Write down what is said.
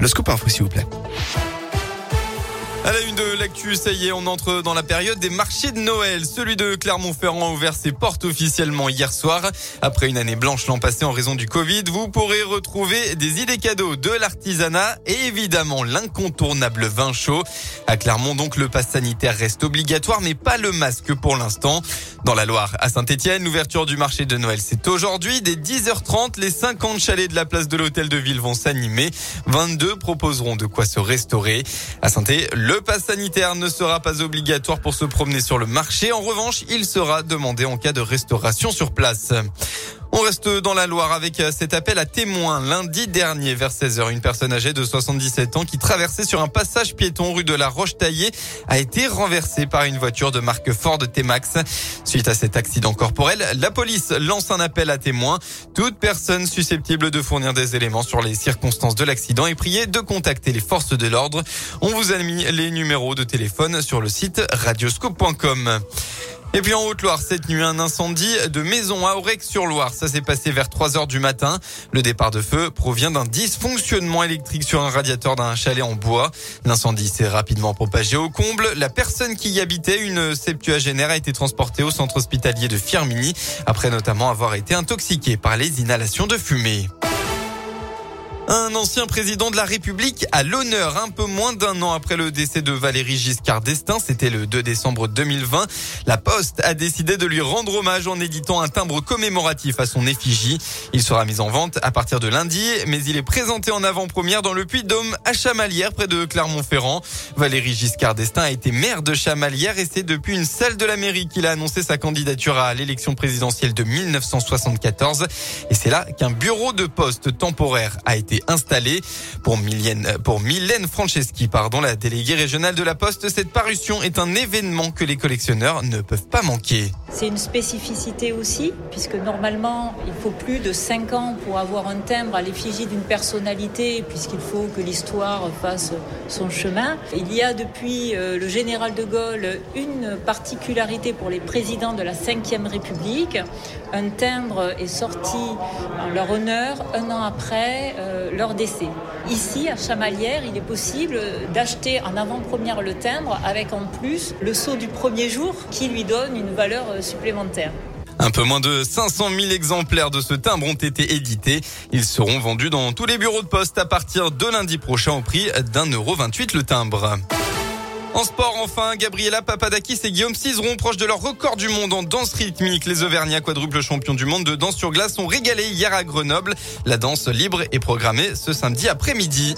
Le scoop info, s'il vous plaît. À la une de l'actu, ça y est, on entre dans la période des marchés de Noël. Celui de Clermont-Ferrand a ouvert ses portes officiellement hier soir. Après une année blanche l'an passé en raison du Covid, vous pourrez retrouver des idées cadeaux, de l'artisanat et évidemment l'incontournable vin chaud. À Clermont, donc, le pass sanitaire reste obligatoire, mais pas le masque pour l'instant. Dans la Loire, à Saint-Etienne, l'ouverture du marché de Noël, c'est aujourd'hui. Dès 10h30, les 50 chalets de la place de l'hôtel de ville vont s'animer. 22 proposeront de quoi se restaurer. À saint le le pass sanitaire ne sera pas obligatoire pour se promener sur le marché. En revanche, il sera demandé en cas de restauration sur place. On reste dans la Loire avec cet appel à témoins. Lundi dernier, vers 16h, une personne âgée de 77 ans qui traversait sur un passage piéton rue de la Roche-Taillée a été renversée par une voiture de marque Ford T-Max. Suite à cet accident corporel, la police lance un appel à témoins. Toute personne susceptible de fournir des éléments sur les circonstances de l'accident est priée de contacter les forces de l'ordre. On vous a mis les numéros de téléphone sur le site radioscope.com. Et puis en Haute-Loire, cette nuit, un incendie de maison à Aurec-sur-Loire. Ça s'est passé vers 3 heures du matin. Le départ de feu provient d'un dysfonctionnement électrique sur un radiateur d'un chalet en bois. L'incendie s'est rapidement propagé au comble. La personne qui y habitait, une septuagénaire, a été transportée au centre hospitalier de Firmini après notamment avoir été intoxiquée par les inhalations de fumée. Un ancien président de la République à l'honneur un peu moins d'un an après le décès de Valéry Giscard d'Estaing. C'était le 2 décembre 2020. La Poste a décidé de lui rendre hommage en éditant un timbre commémoratif à son effigie. Il sera mis en vente à partir de lundi, mais il est présenté en avant-première dans le Puy-de-Dôme à Chamalières près de Clermont-Ferrand. Valéry Giscard d'Estaing a été maire de Chamalières et c'est depuis une salle de la mairie qu'il a annoncé sa candidature à l'élection présidentielle de 1974. Et c'est là qu'un bureau de poste temporaire a été installé. Pour Mylène, pour Mylène Franceschi, pardon, la déléguée régionale de la Poste, cette parution est un événement que les collectionneurs ne peuvent pas manquer. C'est une spécificité aussi, puisque normalement, il faut plus de 5 ans pour avoir un timbre à l'effigie d'une personnalité, puisqu'il faut que l'histoire fasse son chemin. Il y a depuis euh, le général de Gaulle une particularité pour les présidents de la Ve République. Un timbre est sorti en leur honneur un an après euh, leur décès. Ici, à Chamalières, il est possible d'acheter en avant-première le timbre avec en plus le sceau du premier jour qui lui donne une valeur euh, supplémentaire. Un peu moins de 500 000 exemplaires de ce timbre ont été édités. Ils seront vendus dans tous les bureaux de poste à partir de lundi prochain au prix d'un euro 28 le timbre. En sport, enfin, Gabriela Papadakis et Guillaume Cizeron, proches de leur record du monde en danse rythmique. Les Auvergnats, quadruple champions du monde de danse sur glace, ont régalé hier à Grenoble. La danse libre est programmée ce samedi après-midi.